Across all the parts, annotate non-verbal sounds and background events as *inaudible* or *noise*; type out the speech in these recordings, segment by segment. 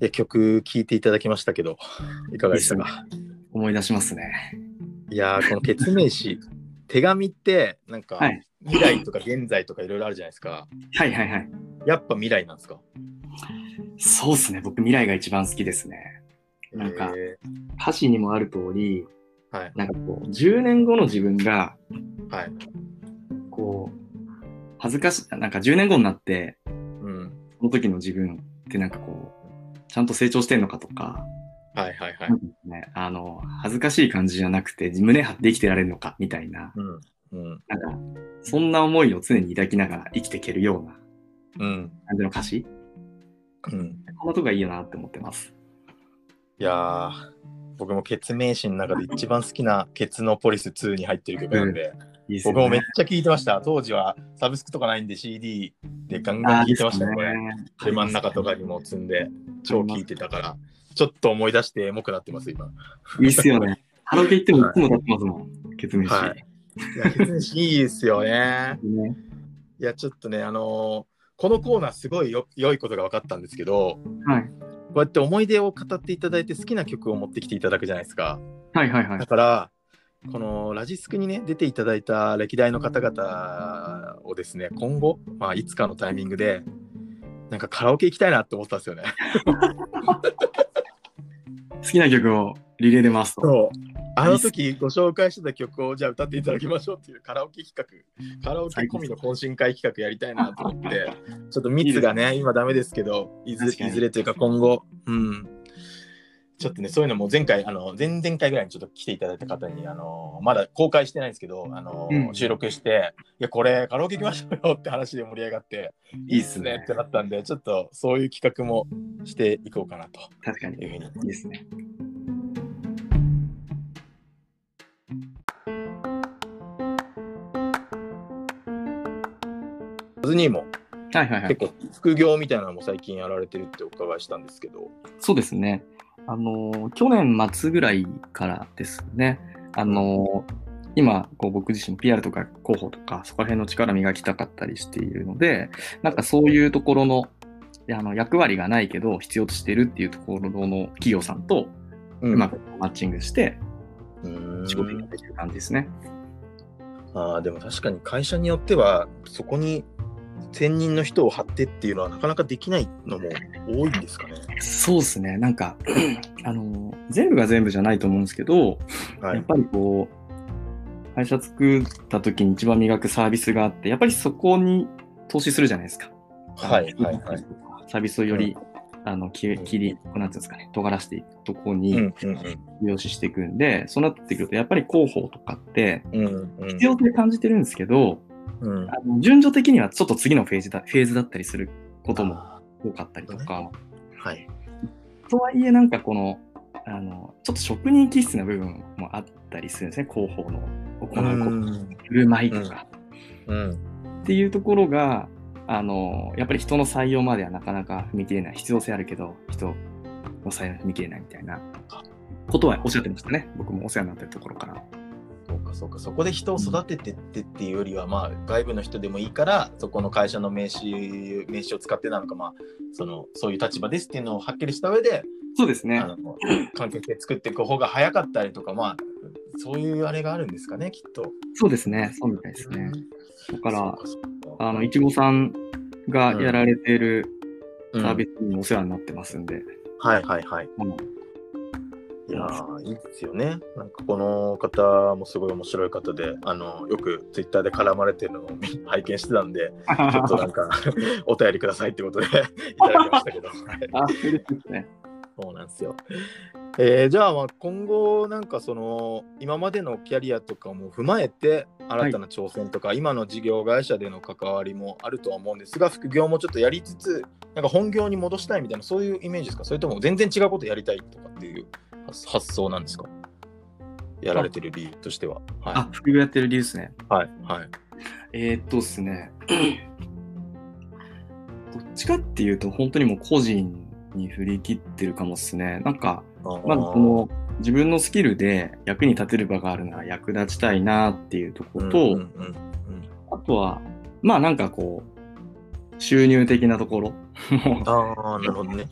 いや曲聴いていただきましたけど、いかがでした？か思い出しますね。いやーこの決命詞、*laughs* 手紙って、なんか、はい未来とか現在とかいろいろあるじゃないですか。はいはいはい。やっぱ未来なんですか？そうですね。僕、未来が一番好きですね。なんかえ歌詞にもある通り、ーはい。なんかこう、10年後の自分が、はい。こう、恥ずかしい、なんか10年後になって、うん。その時の自分ってなんかこう、ちゃんと成長してんのかとか、はいはいはいね、あの、恥ずかしい感じじゃなくて、胸張って生きてられるのか、みたいな、うん。うん。なんか、そんな思いを常に抱きながら生きていけるようなうん。感じの歌詞うん。こんなとこがいいよなって思ってます。いやー、僕も決命詞の中で一番好きなケツノポリス2に入ってる曲なんで、いいですよ僕もめっね。ちゃ聴いてました。当時はサブスクとかないんで CD でガンガン聴いてましたね、これ。で真ん中とかにも積んで超聴いてたから、ちょっと思い出してエモくなってます、今。いいっすよね。カラオケ行ってもいつも歌ってますもん。ケツメシ。はいいや、決命詞いいですよね。ねいや、ちょっとね、あのーこのコーナーすごいよ良いことが分かったんですけど、はい。こうやって思い出を語っていただいて好きな曲を持ってきていただくじゃないですか。はいはいはいだ。から、このラジスクにね、出ていただいた歴代の方々をですね、今後、まあ、いつかのタイミングで、なんかカラオケ行きたいなって思ったんですよね。*laughs* 好きな曲をリレーで回すと。そう。あの時ご紹介してた曲をじゃあ歌っていただきましょうっていうカラオケ企画、カラオケ込みの懇親会企画やりたいなと思って、*laughs* ちょっと密がね、今ダメですけど、いずれというか今後、うん。ちょっとね、そういうのも前回、あの前々回ぐらいにちょっと来ていただいた方に、あのまだ公開してないんですけど、あのうん収録して、いや、これカラオケ行きましょうよって話で盛り上がって、いいっすねってなったんで、ちょっとそういう企画もしていこうかなと確かに。いうふうにいいですね。ズニーもはいはいはい。結構副業みたいなのも最近やられてるってお伺いしたんですけど。そうですね。あの、去年末ぐらいからですね。あの、今、こう僕自身 PR とか広報とか、そこら辺の力磨きたかったりしているので、なんかそういうところの、あの役割がないけど必要としてるっていうところの企業さんとううまくマッチングしてうん仕事にできる感じですね。ああでも確かに会社によってはそこに専任の人を張ってっていうのはなかなかできないのも多いんですかね。そうですね。なんか、*clears throat* あの、全部が全部じゃないと思うんですけど、はい。やっぱりこう、会社作った時に一番磨くサービスがあって、やっぱりそこに投資するじゃないですか。はいはいはい。サービスをより、あの、切り、なんていうんですかね、尖らしていくとこにうんうん利用ししていくんで、そうなってくると、やっぱり広報とかって、うんうんうん必要性感じてるんですけど、うんあの順序的にはちょっと次のフェーズだフェーズだったりすることも多かったりとか、はい。とはいえなんかこの、あの、ちょっと職人気質な部分もあったりするんですね、広報の行う振る舞いとか、うんっていうところが、あの、やっぱり人の採用まではなかなか踏み切れない。必要性あるけど、人の採用に踏み切れないみたいなことはおっしゃってましたね。僕もお世話になってるところから。かそうかそこで人を育ててってっていうよりは、まあ外部の人でもいいからそこの会社の名刺名刺を使ってなのかまあそのそういう立場ですっていうのをはっきりした上でそうですねあ。の関係性作っていく方が早かったりとかまあそういうあれがあるんですかねきっと。そうですね。そうみたいですね。だから、そうかそうかあの、いちごさんがやられているうんサービスにもお世話になってますんで、はいはいはい。うんいやーいいですよね。なんかこの方もすごい面白い方で、あのよくツイッターで絡まれてるのを見 *laughs* 拝見してたんで、ちょっとなんか *laughs* お便りくださいってことで *laughs* いただきましたけど。はいあ、そうですね。そうなんですよ。えーじゃあまあ今後なんかその今までのキャリアとかも踏まえて新たな挑戦とか、今の事業会社での関わりもあるとは思うんですが副業もちょっとやりつつなんか本業に戻したいみたいなそういうイメージですか？それとも全然違うことやりたいとかっていう発発想なんですか？やられてる理由としては。あは、副業やってる理由ですね。い。はい。はい。えー、っとですね。*clears throat* どっちかっていうと、本当にもう個人に振り切ってるかもですね。なんか、まずこの自分のスキルで役に立てる場があるなら役立ちたいなっていうところと、うんうんうんあとは、まあなんかこう、収入的なところもああ、なるほどね。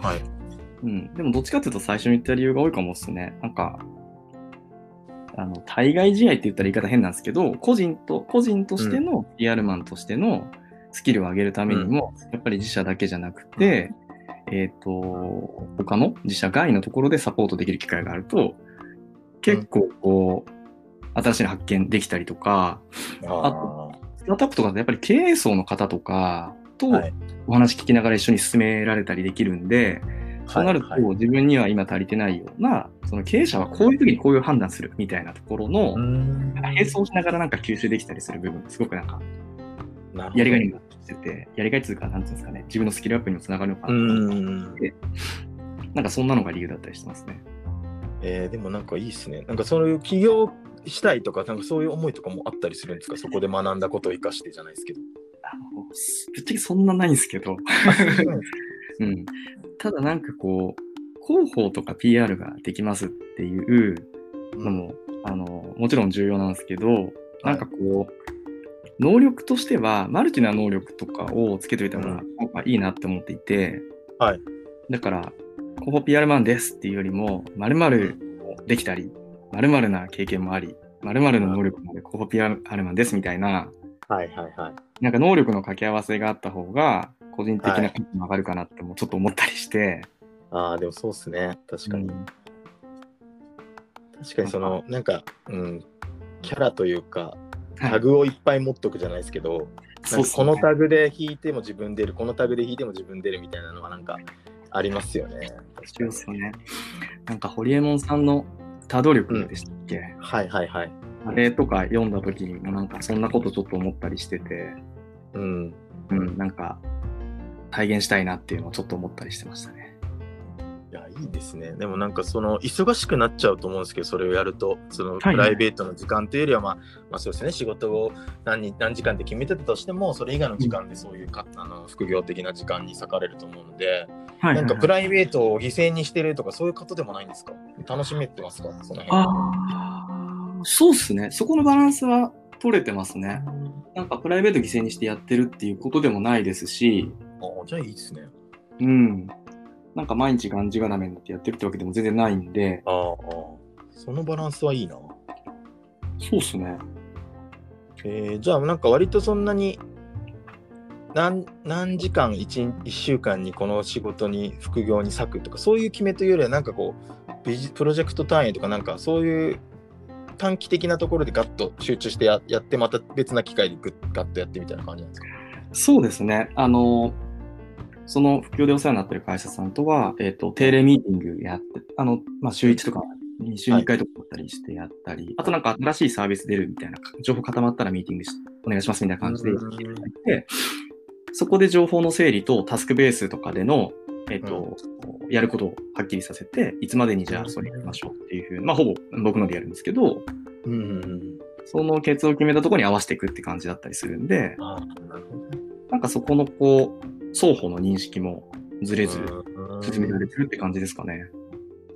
はい。うん。でもどっちかっていうと最初に言った理由が多いかもですね。なんか、あの、対外試合って言ったら言い方変なんですけど、個人と、個人としての PR マンとしてのスキルを上げるためにも、やっぱり自社だけじゃなくて、えっ、と、他の自社外のところでサポートできる機会があると、結構こう、新しいの発見できたりとか、あスタートアップとかでやっぱり経営層の方とかとはいお話聞きながら一緒に進められたりできるんで、そうなると自分には今足りてないような、その経営者はこういう時にこういう判断するみたいなところのう、ん。並走しながらなんか吸収できたりする部分、すごくなんかやりがいにもしてて、やりがいっていうか、なんていうんですかね、自分のスキルアップにもつながるのかうなと、んなんかそんなのが理由だったりしてますね。えーでもなんかいいっすね。なんかそういう起業したいとか、なんかそういう思いとかもあったりするんですか？そこで学んだことを生かしてじゃないですけど。あのぶっちゃけそんなないんですけど、*laughs* うん、ただなんかこう、広報とか PR ができますっていうのも、あのもちろん重要なんですけど、なんかこう、能力としては、マルチな能力とかをつけておいた方がいいなって思っていて、はい。だから、広報 PR マンですっていうよりも、〇〇できたり、〇〇な経験もあり、〇〇の能力もある広報 PR マンですみたいな、はいはいはい。なんか能力の掛け合わせがあった方が、個人的な価値も上がるかなってもちょっと思ったりして、ああ、でもそうっすね。確かに。うん確かにその、なんか、うん、キャラというか、はいタグをいっぱい持っとくじゃないですけど、なんかこのタグで引いても自分出る、このタグで引いても自分出るみたいなのはなんかありますよね。必要ですよね。なんか、ホリエモンさんの多動力でしたっけ、はいはいはい。あれとか読んだ時にもなんかそんなことちょっと思ったりしてて、うん。うん、なんか体現したいなっていうのをちょっと思ったりしてましたね。いや、いいですね。でもなんかその忙しくなっちゃうと思うんですけど、それをやると、そのいプライベートの時間というよりは、まあ、まあそうですね、仕事を何日何時間って決めてたとしても、それ以外の時間でそういうか、あの副業的な時間に割かれると思うので、はなんかプライベートを犠牲にしてるとか、そういうことでもないんですか？楽しめてますか？その辺。ああ、そうっすね。そこのバランスは取れてますね。なんかプライベート犠牲にしてやってるっていうことでもないですし、あじゃあいいですね。うん。なんか毎日がんじがらめになってやってるってわけでも全然ないんで、ああ、そのバランスはいいな。そうっすね。えーじゃあなんか割とそんなに何何時間 1, 1週間にこの仕事に副業に割くとかそういう決めというよりはなんかこうビジプロジェクト単位とかなんかそういう短期的なところでガッと集中してややってまた別な機会でガッとやってみたいな感じなんですか？そうですね。あの、その副業でお世話になってる会社さんとは、えっ、と、定例ミーティングやって、あの、まあ、週1とか、週2回とかだったりしてやったり、あとなんか新しいサービス出るみたいな、情報固まったらミーティングしお願いしますみたいな感じでやっていただいて、そこで情報の整理とタスクベースとかでの、えっ、と、やることをはっきりさせて、いつまでにじゃあそれやりましょうっていうふうに、まあ、ほぼ僕のでやるんですけど、うんうんうん。そのケツを決めたところに合わせていくって感じだったりするんで、あーなるほどね。なんかそこのこう、双方の認識もずれずうん進められてるって感じですかね。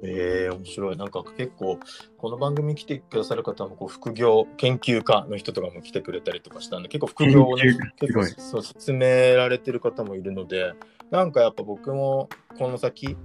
えー、面白い。なんか結構、この番組に来てくださる方もこう副業研究家の人とかも来てくれたりとかしたんで、結構副業をね結構すそう進められてる方もいるので、なんかやっぱ僕もこの先、やっ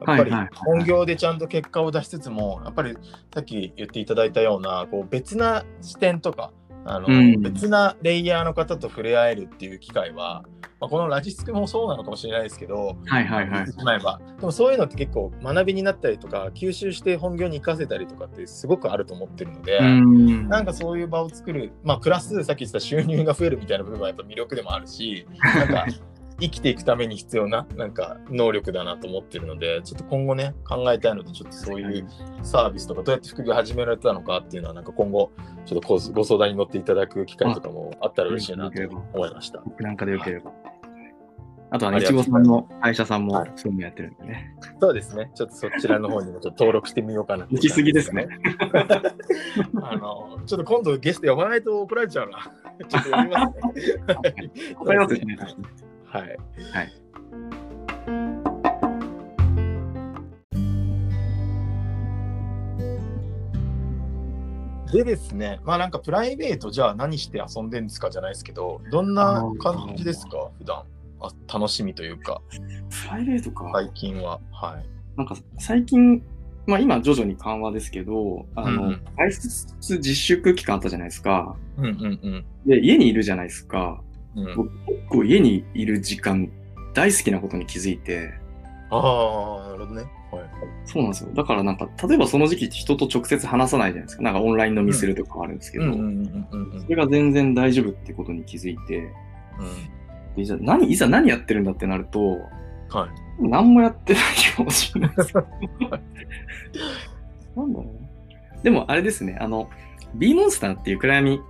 ぱり本業でちゃんと結果を出しつつも、やっぱりさっき言っていただいたようなこう別な視点とか、あのうん。別なレイヤーの方と触れ合えるっていう機会は、まあ、このラジスクもそうなのかもしれないですけど、はいはいはい。まえば。でもそういうのって結構学びになったりとか吸収して本業に生かせたりとかってすごくあると思ってるので、うん。なんかそういう場を作るまあプラスさっき言ってた収入が増えるみたいな部分はやっぱ魅力でもあるしなんか生きていくために必要ななんか能力だなと思ってるのでちょっと今後ね考えたいのでちょっとそういうサービスとかどうやって副業始められたのかっていうのはなんか今後ちょっとごご相談に乗っていただく機会とかもあったら嬉しいなと思いました。僕なんかでよければ。あとはね、あとういちごさんの会社さんもはいそういうのやってるんでね。そうですね。ちょっとそちらの方にもちょっと登録してみようかな行き過ぎですね。*laughs* あの、ちょっと今度ゲスト呼ばないと怒られちゃうな。ちょっと呼びますね。*laughs* わかりますね。はい。はい。でですね、まあなんかプライベートじゃあ何して遊んでんですかじゃないですけど、どんな感じですか？普段あ楽しみというか、プライベートか。最近は。はい。なんか最近、まあ今徐々に緩和ですけど、あの、うんうん外出自粛期間あったじゃないですか。うんうんで、家にいるじゃないですか。うん。うん、僕結構家にいる時間大好きなことに気づいて、ああ、なるほどね。はい。そうなんですよ。だからなんか、例えばその時期って人と直接話さないじゃないですか。なんかオンライン飲みするとかもあるんですけど、それが全然大丈夫ってことに気づいて、うん。でじゃあ何、いざ何やってるんだってなると、はい。何もやってないかもしれないです。*laughs* なんだろうな。でもあれですね、あの、B モンスターっていう暗闇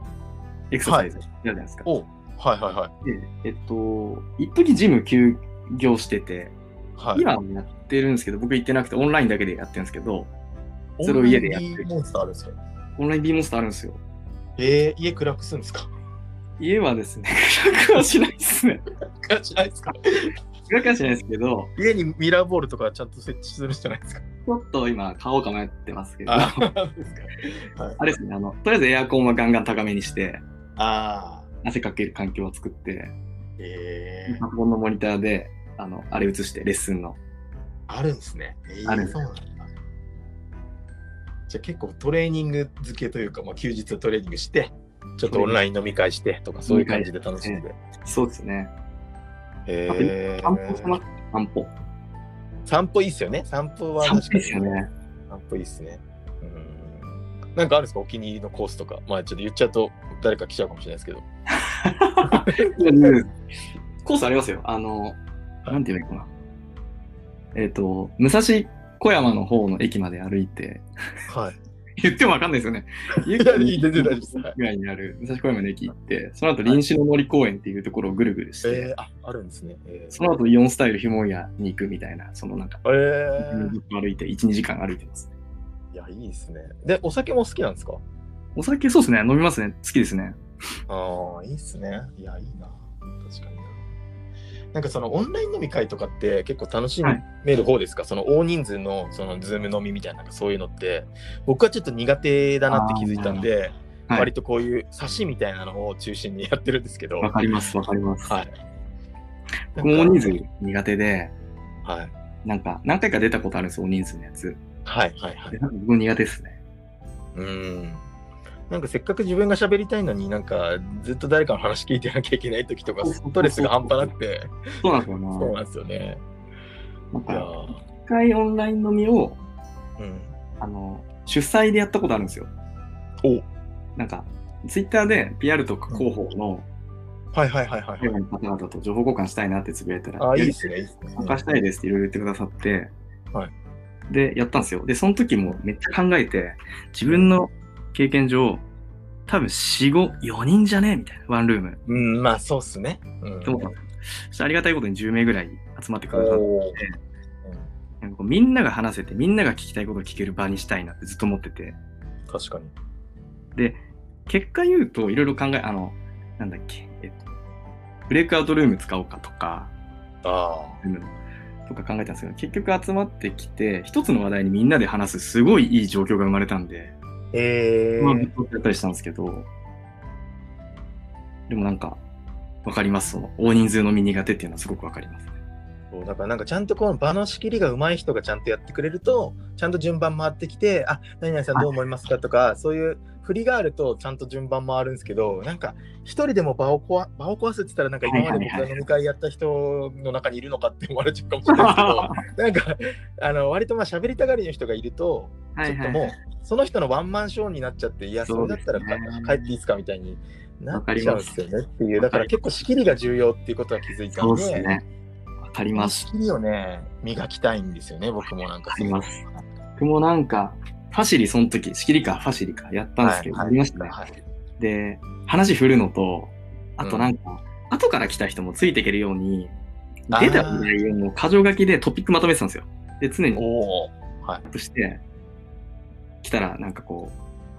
エクササイズやるじゃないですか。おはいはいはい。でえっと、一時ジム休業してて、はい、今もやってるんですけど、僕行ってなくてオンラインだけでやってるんですけど、それを家でやってるオンラインモンスターあるんですかオンライン B モンスターあるんですよ。えー、家暗くするんですか？家はですね、暗くはしないですね。暗くしないですか？暗くはしないですけど、家にミラーボールとかちゃんと設置するじゃないですか。ちょっと今買おうか迷ってますけど、あれですねあの、とりあえずエアコンはガンガン高めにして、あー。汗かける環境を作って、えー、パソコンのモニターで、あの、あれ映して、レッスンの。あるんですね。えー、あるそうなんだ。じゃあ結構トレーニング付けというか、まあ、休日トレーニングして、ちょっとオンライン飲み会してとか、そういう感じで楽しんで。そうですね。へ散歩します？散歩。散歩いいっすよね。散歩は確かに。散歩いいっすね。うん。なんかあるんですか？お気に入りのコースとか。まあちょっと言っちゃうと誰か来ちゃうかもしれないですけど。*laughs* コースありますよ。あの、なんて言うのかな。えっ、と、武蔵小山の方の駅まで歩いて、はい。*laughs* 言ってもわかんないですよね。*laughs* いやいい全然大丈夫ですはいぐらいにある武蔵小山の駅行って、その後臨死の森公園っていうところをぐるぐるして、えー、あ、あるんですね。えー、その後イオンスタイルひも屋に行くみたいな、そのなんか、えー、歩いて、1、2時間歩いてます。いや、いいですね。で、お酒も好きなんですか？お酒そうですね、飲みますね。好きですね。ああ、いいっすね。いや、いいな。確かにな。なんかそのオンライン飲み会とかって結構楽しめる方ですか、その大人数のそのズーム飲みみたいなそういうのって僕はちょっと苦手だなって気づいたんで、はい割とこういう差しみたいなのを中心にやってるんですけど、わかります、わかります。はい。僕も大人数苦手で、はい。なんか何回か出たことあるんですよ、大人数のやつ。はいはいはい僕も苦手ですね。うん。なんかせっかく自分が喋りたいのになんかずっと誰かの話聞いてなきゃいけない時とかストレスが半端なくて、そうなんですよそうな。なんですよね。なんか、一回オンライン飲みを、ーうん。あの、主催でやったことあるんですよ。おなんか、ツイッターで PR とか広報のはいはいはいはい。海外の方々と情報交換したいなってつぶやいたら、あ、いいですね。参加したいですっていろいろ言ってくださって、はいで、やったんですよ。で、その時もめっちゃ考えて、自分の経験上、多分4、5、4人じゃね？みたいな、ワンルーム。うん、まあそうっすね。うん。ありがたいことに10名ぐらい集まってくださって、おー。なんかこうみんなが話せて、みんなが聞きたいことを聞ける場にしたいなってずっと思ってて、確かに。で、結果言うと、いろいろ考え、あの、なんだっけ、えっと、ブレイクアウトルーム使おうかとか、あうんとか考えたんですけど、結局集まってきて、一つの話題にみんなで話す、すごいいい状況が生まれたんで、あ。えまあ、ー、やったりしたんですけど、でもなんか、わかります。その、大人数のみ苦手っていうのはすごくわかりますね。そうだからなんかちゃんとこの場の仕切りが上手い人がちゃんとやってくれると、ちゃんと順番回ってきて、あ、何々さんどう思いますかとか、そういう振りがあるとちゃんと順番回るんですけど、なんか一人でも場を壊場を壊すって言ったら、なんか今まで僕が飲み会やった人の中にいるのかって思われちゃうかもしれないですけど、*laughs* なんか、あの、割とまあ喋りたがりの人がいると、ちょっともう、その人のワンマンショーになっちゃって、いや、それだったら帰っていいですかみたいになっちゃうんですよねっていう、だから結構仕切りが重要っていうことは気づいたそんで、うですね。わかります。仕切りをね、磨きたいんですよね、僕もなんか。わかります。僕もなんか、ファシリその時、仕切りかファシリかやったんですけど、やりましたね。はいで、話振るのと、あとなんか、後から来た人もついていけるように、出た内容の箇条書きでトピックまとめてたんですよ。で、常に。アップして、来たらなんかこ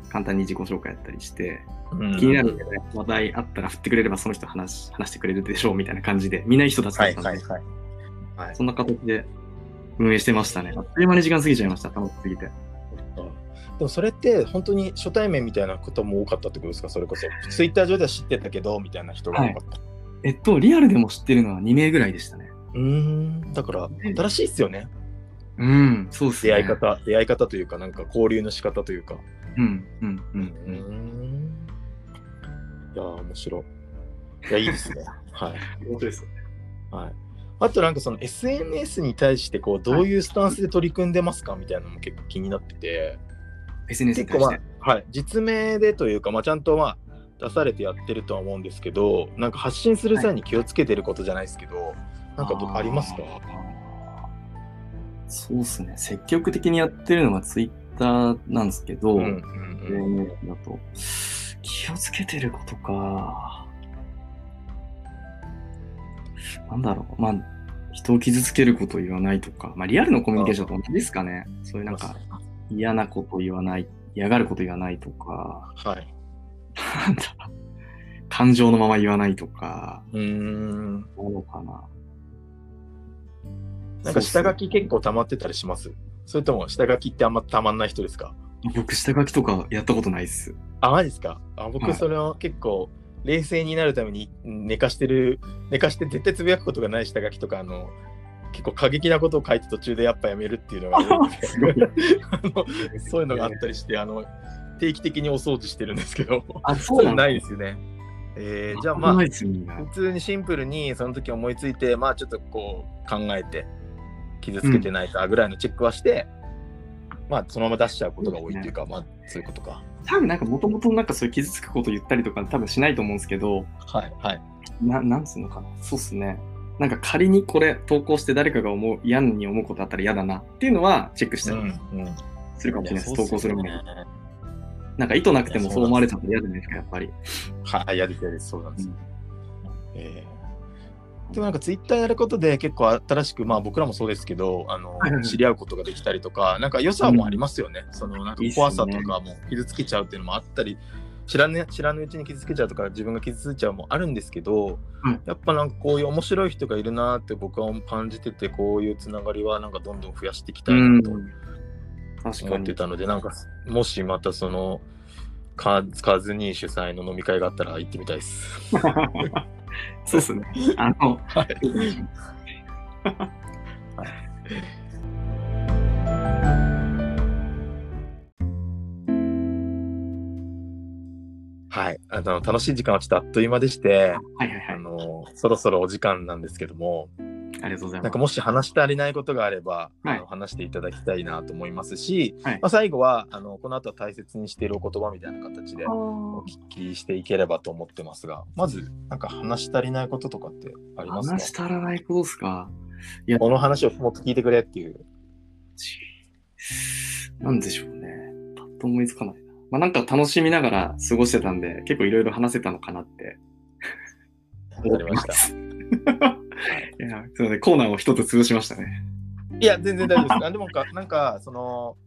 う、簡単に自己紹介やったりして、気になる話題あったら振ってくれればその人話話してくれるでしょうみたいな感じで、みんないい人たちだはいったんで、はいはい。はいそんな形で運営してましたね。あっという間に時間過ぎちゃいました、楽しすぎて。でもそれって本当に初対面みたいなことも多かったってことですか？それこそ。ツイッター上では知ってたけどみたいな人が多かった。えっと、リアルでも知ってるのは2名ぐらいでしたね。うーん。だから新しいっすよね。うん、そうですね。出会い方、出会い方というか、なんか交流の仕方というか。うん、うん、うん、ううん。ん。いやー、面白い。いや、いいですね。*laughs* はい。本当です。はい。あとなんかその SNS に対してこうどういうスタンスで取り組んでますか？みたいなのも結構気になってて、SNS に結構ま対して。あ、はい、実名でというか、まあ、ちゃんとまあ出されてやってるとは思うんですけど、なんか発信する際に気をつけてることじゃないですけど、なんかどありますか？そうですね。積極的にやってるのがツイッターなんですけど、うんうんうん。だと、気をつけてることか。なんだろう。まあ、人を傷つけることを言わないとか、まあ、リアルのコミュニケーションと同じですかね。そういうなんか、嫌なことを言わない、嫌がること言わないとか、はい。なんだ。感情のまま言わないとか、うーん。なのかな。なんか下書き結構溜まってたりします？それとも下書きってあんま溜まんない人ですか？僕、下書きとかやったことないっす。あ、マジですか？あはい僕それを結構冷静になるために寝かしてる、寝かして絶対つぶやくことがない下書きとか、あの、結構過激なことを書いて途中でやっぱやめるっていうのが *laughs* そういうのがあったりして、あの、定期的にお掃除してるんですけど、あ、そそううなんないですよね。えーじゃあまあ。普通にシンプルにその時思いついて、まあちょっとこう考えて、傷つけてないかぐらいのチェックはして、まあそのまま出しちゃうことが多いっていうか、まあそういうことか。多分なんかもともとなんかそういう傷つくこと言ったりとか多分しないと思うんですけど、はい、はい。ななんつうのかな。そうっすね。なんか仮にこれ投稿して誰かが思う嫌に思うことあったら嫌だなっていうのはチェックしたりうん、うん。するかもしれないです。いや投稿する前に。そうっよねなんか意図なくてもそう思われちゃったら嫌じゃないですか、やっぱり。*laughs* はい、嫌です、嫌です、そうなんです。うんえーでもなんかツイッターやることで結構新しく、まあ僕らもそうですけど、あの、知り合うことができたりとか、なんか良さもありますよね。そのなんか怖さとかも傷つけちゃうっていうのもあったり、知ら,、ね、知らぬうちに傷つけちゃうとか自分が傷ついちゃうもあるんですけど、うんやっぱなんかこういう面白い人がいるなって僕は感じてて、こういうつながりはなんかどんどん増やしていきたいなと思って。たので、なんかもしまたその、カカズニー主催の飲み会があったら行ってみたいです。*laughs* そうっすね。あの、はい *laughs* はい、あの楽しい時間はちょっとあっという間でして、はいはいはあい。のそろそろお時間なんですけども、ありがとうございますなんか。もし話し足りないことがあれば、はいあの話していただきたいなと思いますし、はいまあ、最後はあのこの後は大切にしているお言葉みたいな形でお聞きしていければと思ってますが、まずなんか話し足りないこととかってありますか？話し足らないことですか？この話をもっと聞いてくれっていう。なんでしょうね。パッと思いつかないな。まあなんか楽しみながら過ごしてたんで、結構いろいろ話せたのかなってわかりました。た。*laughs* いや、すいません、コーナーを一つ潰しましたね。いや、全然大丈夫です。あでもか、なんか、その、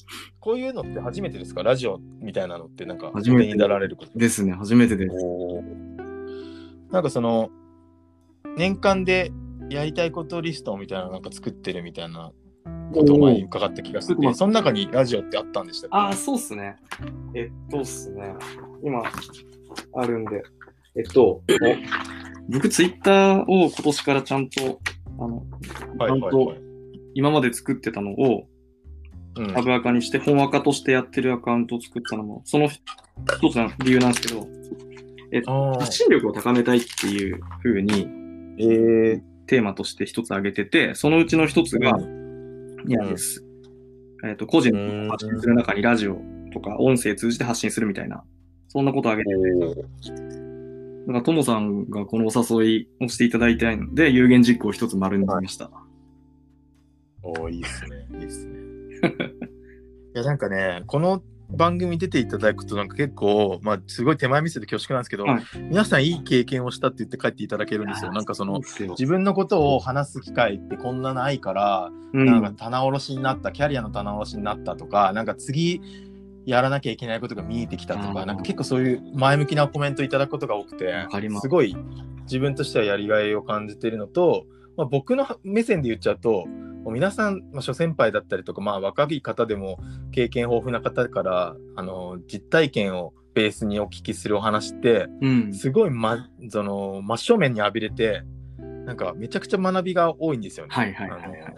こういうのって初めてですか？ラジオみたいなのって、なんか、初めて表に出られること。ですね、初めてです。なんかその、年間でやりたいことリストみたいなのなんか作ってるみたいなことを前に伺った気がしてその中にラジオってあったんでしたっけ？ああ、そうっすね。えっとっすね。今、あるんで。えっと、僕、ツイッターを今年からちゃんと、あの、はいはいはい。今まで作ってたのをうんタブアカにして、本アカとしてやってるアカウントを作ったのも、その一つの理由なんですけど、えっと、発信力を高めたいっていう風にえー、テーマとして一つ挙げてて、そのうちの一つが、いやです。えっと、個人の発信する中にラジオとか音声通じて発信するみたいな、そんなことを挙げてて、だから、ともさんがこのお誘いをしていただいたので、有言実行を一つ丸になりました。おーいいっすね。いいっすね。*laughs* いや、なんかね、この番組出ていただくと、なんか結構、まあ、すごい手前見せて恐縮なんですけど、はい。皆さんいい経験をしたって言って帰っていただけるんですよ。なんかその、自分のことを話す機会ってこんなないから、うん。なんか棚卸しになった、キャリアの棚卸しになったとか、なんか次やらなきゃいけないことが見えてきたとか、なんか結構そういう前向きなコメントいただくことが多くてす。すごい自分としてはやりがいを感じているのと、まあ、僕の目線で言っちゃうと、皆さん、まあ、諸先輩だったりとか、まあ、若い方でも経験豊富な方からあの実体験をベースにお聞きするお話ってうん。すごい、ま、その真正面に浴びれてなんかめちゃくちゃ学びが多いんですよね。はいはいはいはいはい。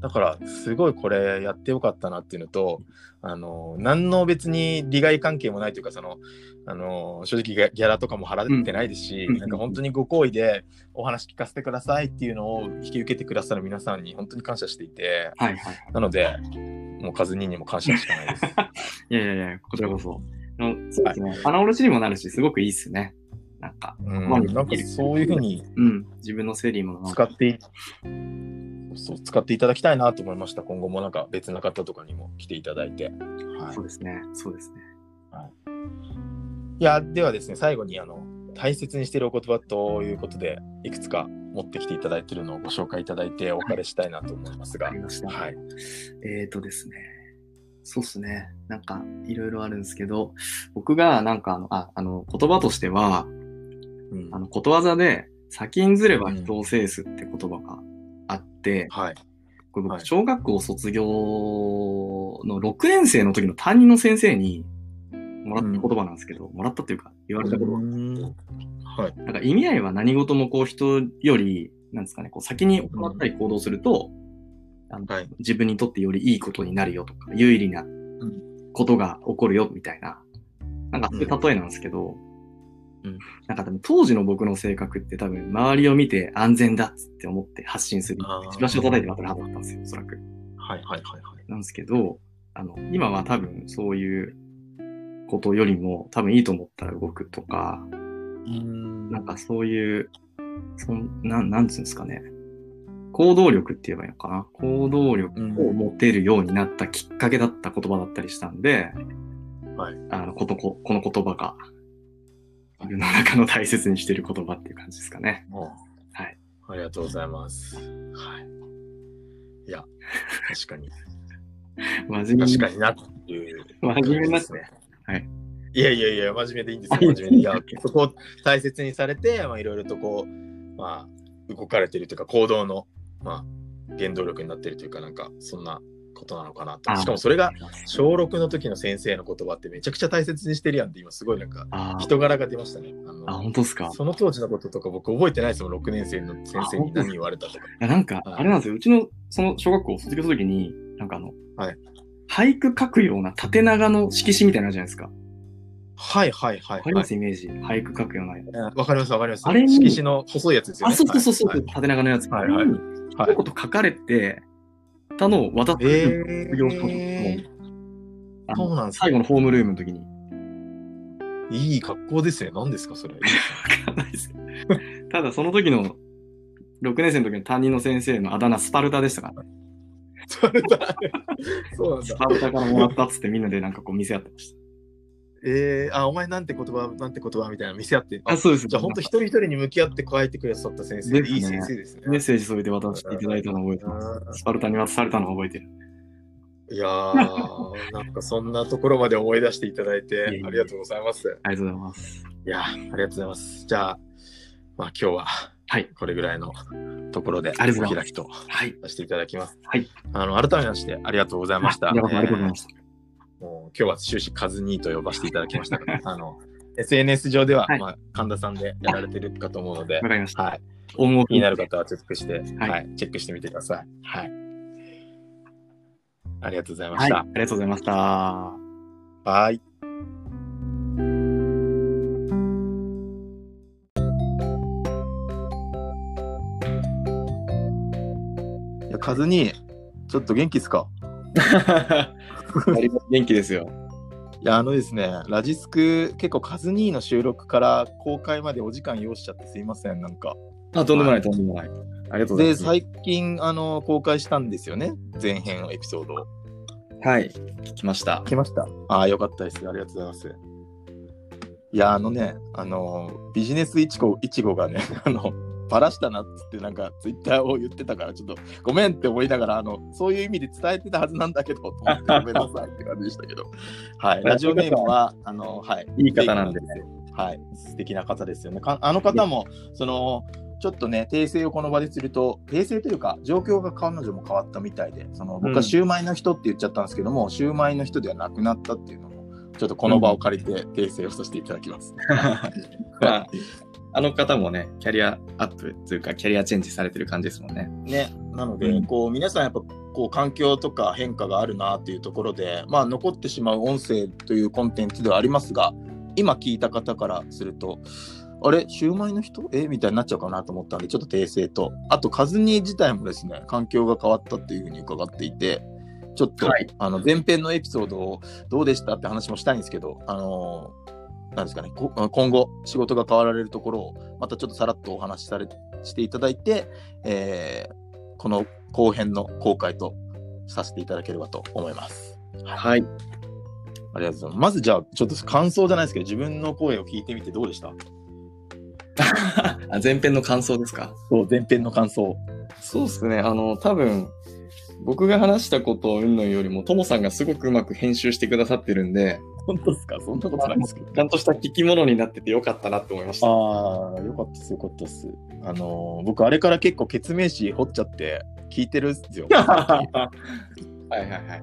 だからすごいこれやってよかったなっていうのとあの何の別に利害関係もないというかそのあの正直ギャラとかも払ってないですし、うんなんか本当にご好意でお話聞かせてくださいっていうのを引き受けてくださる皆さんに本当に感謝していてはいはい。なのでもうカズニーにも感謝しかないです。*laughs* いやいやいや、こちらこそ。あのそうですね。穴卸しにもなるし、すごくいいっすね。なんか、うん、なんかそういうふうにうん、自分の整理も使っていそう使っていただきたいなと思いました今後もなんか別な方とかにも来ていただいて、はいそうですね。そうですね。いやではですね最後にあの大切にしているお言葉ということでいくつか持ってきていただいているのをご紹介いただいてお別れしたいなと思いますが、わかりました。はい、えーとですね。そうっすね。なんか、いろいろあるんですけど、僕がなんかあの、あ、あの、言葉としては、うんあの、ことわざで、先んずれば人を制すって言葉があって、はい。これ僕、はい。小学校卒業の6年生の時の担任の先生にもらった言葉なんですけど、もらったっていうか、言われた言葉うん。はい。なんか意味合いは何事もこう人より、なんですかね、こう先に行ったり行動すると、あのはい。自分にとってよりいいことになるよとか、有利なことが起こるよみたいな、なんかそういう例えなんですけど、うんなんか多分当時の僕の性格って多分周りを見て安全だっつって思って発信する。チラシを叩いて渡るはずだったんですよ、おそらく。はいはいはいはいなんですけど、あの、今は多分そういうことよりも多分いいと思ったら動くとか、うんなんかそういう、そんなん、なんつうんですかね。行動力って言えばいいのかな。行動力を持てるようになったきっかけだった言葉だったりしたんで、はいあのことここの言葉が、自分の中の大切にしてる言葉っていう感じですかね。はい。ありがとうございますはいいや確かに *laughs* 真面目に確かになっていう真面目になってね。はい。いやいやいや、真面目でいいんですよ。真面目で。いや、そこを大切にされて、まあ、いろいろとこう、まあ、動かれてるというか、行動の、まあ、原動力になってるというか、なんか、そんなことなのかなと。しかもそれが、小6の時の先生の言葉ってめちゃくちゃ大切にしてるやんって、今すごいなんか、人柄が出ましたね。あ本当ですか？その当時のこととか僕覚えてないですもん、6年生の先生に何言われたとか。いや、なんか、あれなんですよ。うちの、その小学校を卒業するときに、なんかあの、はい俳句書くような縦長の色紙みたいなのあるじゃないですか？はいはいはい、わかります？イメージ。俳句書くような。はい。わかりますわかります。あれに色紙の細いやつですよね。あ、そうそうそうそう、はい縦長のやつ。はいはいにはい一言書かれてたのを渡って、え卒業したそうなんですか最後のホームルームの時に。いい格好ですね。何ですか、それ。*laughs* わかんないですただその時の6年生の時の担任の先生のあだ名スパルタでしたから、それだそうなんだ。スパルタからもらったっつってみんなでなんかこう見せ合ってましえー、あ、お前なんて言葉、なんて言葉みたいな見せ合って。た。あ、そうです。じゃあ本当一人一人に向き合って書いてくださった先生ねいい先生ですね。メッセージ添えて渡していただいたのを覚えてます。スパルタに渡されたのを覚えてる。いやー、*laughs* なんかそんなところまで思い出していただいてありがとうございます。ありがとうございます。いやー、ありがとうございます。じゃあ、まあ今日ははい。これぐらいのところでお開きとはい。させていただきます。はい。あの改めましてありがとうございました。ありがとうございました。もう今日は終始カズニーと呼ばせていただきましたが *laughs* あの SNS 上では、はいまあ、神田さんでやられてるかと思うのでわ、かりました。はい、オンオフ気になる方はチェックして、ははいいチェックしてみてください。はい。ありがとうございまはい。した。ありがとうございました。はい。いや、カズニー、ちょっと元気っすか？*laughs* 元気ですよ。いや、あのですね、ラジスク、結構カズニーの収録から公開までお時間要しちゃってすいません、なんか。あ、とんでもない、とんでもない。ありがとうございで、ます。最近、あの、公開したんですよね、前編のエピソードを。はい。聞きました。来ました。ああ、よかったです。ありがとうございます。いや、あのね、あの、ビジネスいちご、いちごがね、*laughs* あの、バラしたなっつってなんかツイッターを言ってたからちょっとごめんって思いながらあのそういう意味で伝えてたはずなんだけどと思ってごめんなさいって感じでしたけど。*laughs* はい。ラジオネームはあのはい。いい方なんですよ。はい。素敵な方ですよね。かあの方もそのちょっとね訂正をこの場ですると訂正というか状況が彼女も変わったみたいでその僕はシューマイの人って言っちゃったんですけども、シューマイの人ではなくなったっていうのもちょっとこの場を借りて訂正をさせていただきます、*laughs* *laughs* まあ、あの方もね、キャリアアップというか、キャリアチェンジされてる感じですもんね。ね、なので、うん。こう皆さんやっぱこう環境とか変化があるなっていうところで、まあ、残ってしまう音声というコンテンツではありますが今聞いた方からするとあれ？シューマイの人？え？みたいになっちゃうかなと思ったんでちょっと訂正と。あとカズニー自体もですね環境が変わったっていうふうに伺っていてちょっと、はい。あの前編のエピソードをどうでしたって話もしたいんですけどあのなんですかねこ今後仕事が変わられるところをまたちょっとさらっとお話しされしていただいて、えーこの後編の公開とさせていただければと思います。はい。ありがとうございます。まずじゃあ、ちょっと感想じゃないですけど、自分の声を聞いてみてどうでした？*laughs* あ前編の感想ですか？そう、前編の感想。そうですね。あの、多分、僕が話したことをうんのよりも、ともさんがすごくうまく編集してくださってるんで、本当ですか？そんなことないですけど。ちゃんとした聞き物になっててよかったなって思いました。ああ、よかったです、よかったです。あのー僕、あれから結構、決名詞掘っちゃって、聞いてるんですよ。*laughs* はいはいはい。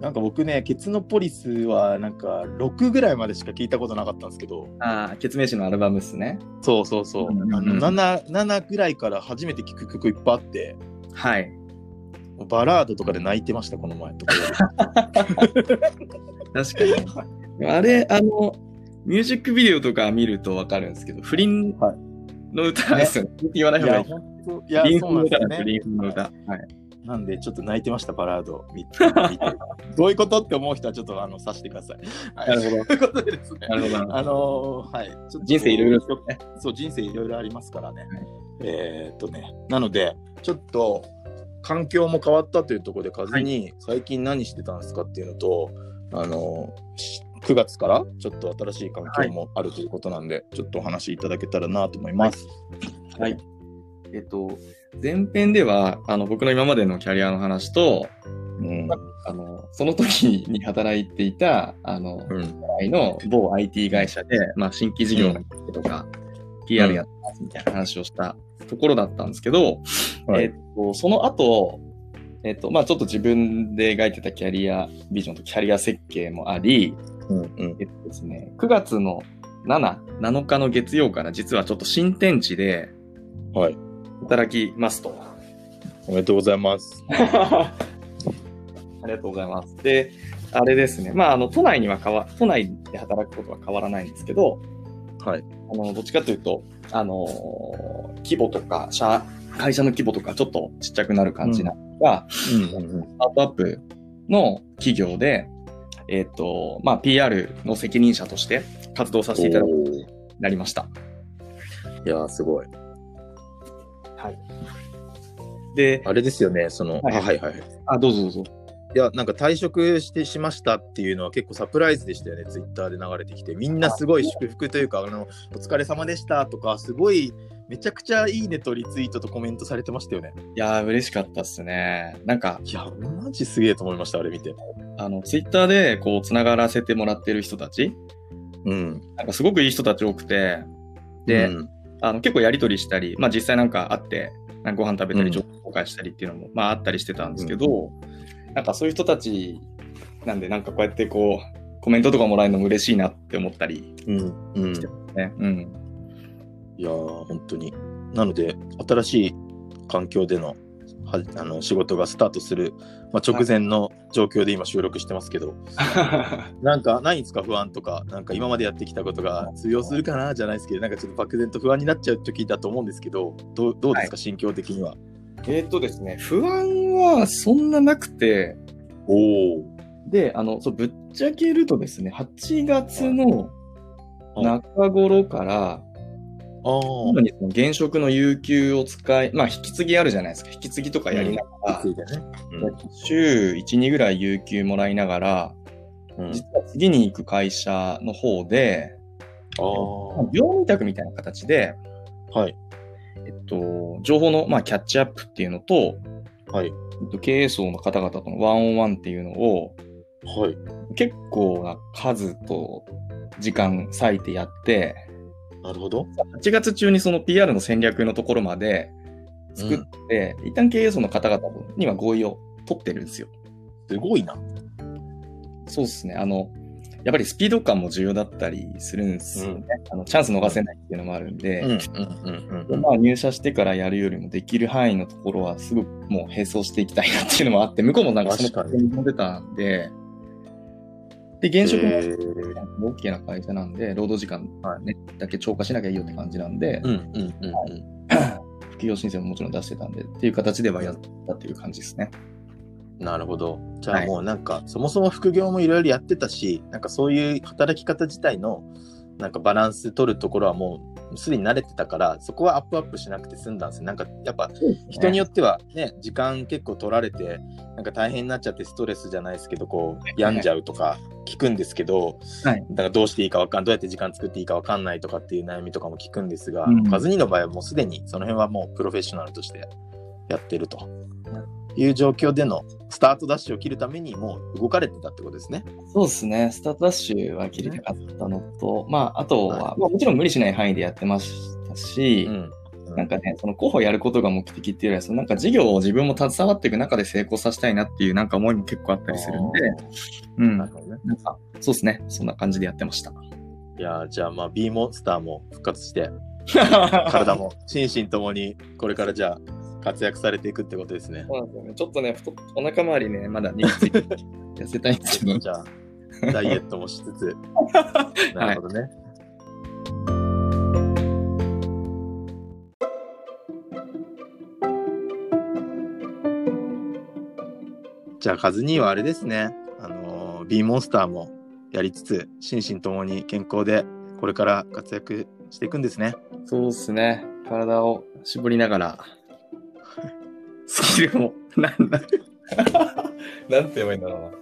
なんか僕ね、ケツのポリスは、なんか、6ぐらいまでしか聞いたことなかったんですけど、ああ、ケツメイシのアルバムっすね。そうそうそう。うんうんうんあの 7, 7ぐらいから初めて聞く曲いっぱいあって、はい。バラードとかで泣いてました、この前とか。*laughs* 確かに。あれ、あの、ミュージックビデオとか見るとわかるんですけど、不倫はいの歌ですよね。言わないいや、方がいい。いや、不倫そうなんですよね。不。倫の歌。はい。なんで、ちょっと泣いてました、バラード見て。見 *laughs* てどういうことって思う人は、ちょっとあの察してください。はい、なるほどということでですね。なるほど。あのーはい。ちょっと人生いろいろですよね。そう、人生いろいろありますからね。はいえーっとね、なので、ちょっと、環境も変わったというところで、カズに最近何してたんですかっていうのと、あのーし9月からちょっと新しい環境もあるということなんで、ちょっとお話しいただけたらなと思います。はい。えっと、前編では、あの、僕の今までのキャリアの話と、うん。あの、その時に働いていた、あの、うん。の某 IT 会社で、まあ、新規事業のとか、PR やってますみたいな話をしたところだったんですけど、はいえっと、その後、えっと、まあ、ちょっと自分で描いてたキャリアビジョンとキャリア設計もあり、うん。うん。えっとですね、9月の7、7日の月曜から実はちょっと新天地ではい。働きますと。おめでとうございます。*laughs* ありがとうございます。で、あれですね。まあ、あの、都内には変わ、都内で働くことは変わらないんですけど、はい。あの、どっちかというと、あのー規模とか、社、会社の規模とかちょっとちっちゃくなる感じなんが、うんうんうん。スタートアップの企業で、えっ、と、まあ、PR の責任者として活動させていただくことになりました。いやー、すごい。はい。で、あれですよね、その、はいあはいはいはい。あ、どうぞどうぞ。いや、なんか退職してしましたっていうのは結構サプライズでしたよね、ツイッターで流れてきて。みんなすごい祝福というか、あの、お疲れ様でしたとか、すごい、めちゃくちゃいいねとリツイートとコメントされてましたよね。いやー、嬉しかったっすね。なんか、いや、マジすげえと思いました、あれ見て。あの、ツイッターで、こう、つながらせてもらってる人たち、うん。なんかすごくいい人たち多くて、で、うんあの結構やりとりしたり、まあ実際なんか会って、なんかご飯食べたうんり、情報公開したりっていうのも、まああったりしてたんですけど、なんかそういう人たちなんで、なんかこうやってこう、コメントとかもらえるのも嬉しいなって思ったり、うん。うん。ね。うん。いやー、本当に。なので、新しい環境でのはあの仕事がスタートする、まあ、直前の状況で今収録してますけど、*laughs* なんかないんですか？不安とか、なんか今までやってきたことが通用するかな？じゃないですけど、なんかちょっと漠然と不安になっちゃう時だと思うんですけど、どうどうですか、心境的には。えーっとですね、不安はそんななくて、おお。で、あの、そう、ぶっちゃけるとですね、8月のはい。中頃から、ああ。主にその現職の有給を使い、まあ引き継ぎあるじゃないですか。引き継ぎとかやりながら、ついてね。週1、2ぐらい有給もらいながら、うん。実は次に行く会社の方で。業務委託みたいな形で、はい。えっと、情報の、まあ、キャッチアップっていうのと、はい。えっと、経営層の方々とのワンオンワンっていうのを、はい。結構な数と時間割いてやって、なるほど。8月中にその PR の戦略のところまで作って、一旦経営層の方々には合意を取ってるんですよ。すごいな。そうですね。あの、やっぱりスピード感も重要だったりするんですよね。あのチャンス逃せないっていうのもあるんで、うんうんうんまあ、入社してからやるよりもできる範囲のところはすぐもう並走していきたいなっていうのもあって、向こうもなんかその確かに持ってたんで、で、現職も OK な会社なんで、労働時間、はねだけ超過しなきゃいいよって感じなんで、うんうんうんうん。副業申請ももちろん出してたんで、っていう形ではやったっていう感じですね。なるほど。じゃあはいもうなんか、そもそも副業もいろいろやってたし、なんかそういう働き方自体のなんかバランス取るところはもうすでに慣れてたから、そこはアップアップしなくて済んだんですよ。なんかやっぱ人によってはね、時間結構取られて、なんか大変になっちゃってストレスじゃないですけど、こう、病んじゃうとか聞くんですけど、はい。だからどうしていいかわかんどうやって時間作っていいかわかんないとかっていう悩みとかも聞くんですが、うん。カズニの場合はもうすでにその辺はもうプロフェッショナルとしてやってるという状況でのスタートダッシュを切るためにもう動かれてたってことですね。そうですね。スタートダッシュは切りたかったのと、まあ、あとは、まあ、もちろん無理しない範囲でやってましたし、うんなんかね、その候補やることが目的っていうよりは、そのなんか事業を自分も携わっていく中で成功させたいなっていうなんか思いも結構あったりするんで、うん。なん。か、そうですね。そんな感じでやってました。いやーじゃあまあ B モンスターも復活して *laughs* 体も心身ともにこれからじゃあ活躍されていくってことですね。そうなんですよね。ちょっとね、太っお腹周りね、まだ肉ついて *laughs* 痩せたいんですけど。じゃあダイエットもしつつ。*laughs* なるほどね。じゃあカズニーはあれですね。あのー B モンスターもやりつつ心身ともに健康でこれから活躍していくんですね。そうですね。体を絞りながら、スキルも、なんだ、*laughs* なんて言えばいいんだろうな。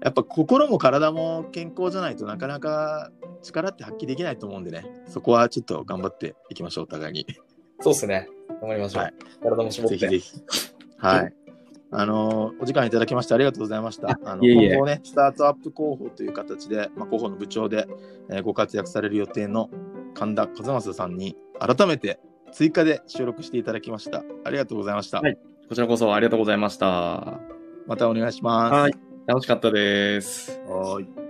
やっぱ心も体も健康じゃないとなかなか力って発揮できないと思うんでね。そこはちょっと頑張っていきましょう、お互いに。そうですね。頑張りましょう。はい体も絞って。ぜひぜひ。はい。あのーお時間いただきましてありがとうございました。あのいえいえ今後ね、スタートアップ広報という形で、まあ、広報の部長で、えーご活躍される予定の神田和正さんに改めて追加で収録していただきました。ありがとうございました。はいこちらこそありがとうございました。またお願いします。はい楽しかったです。はーい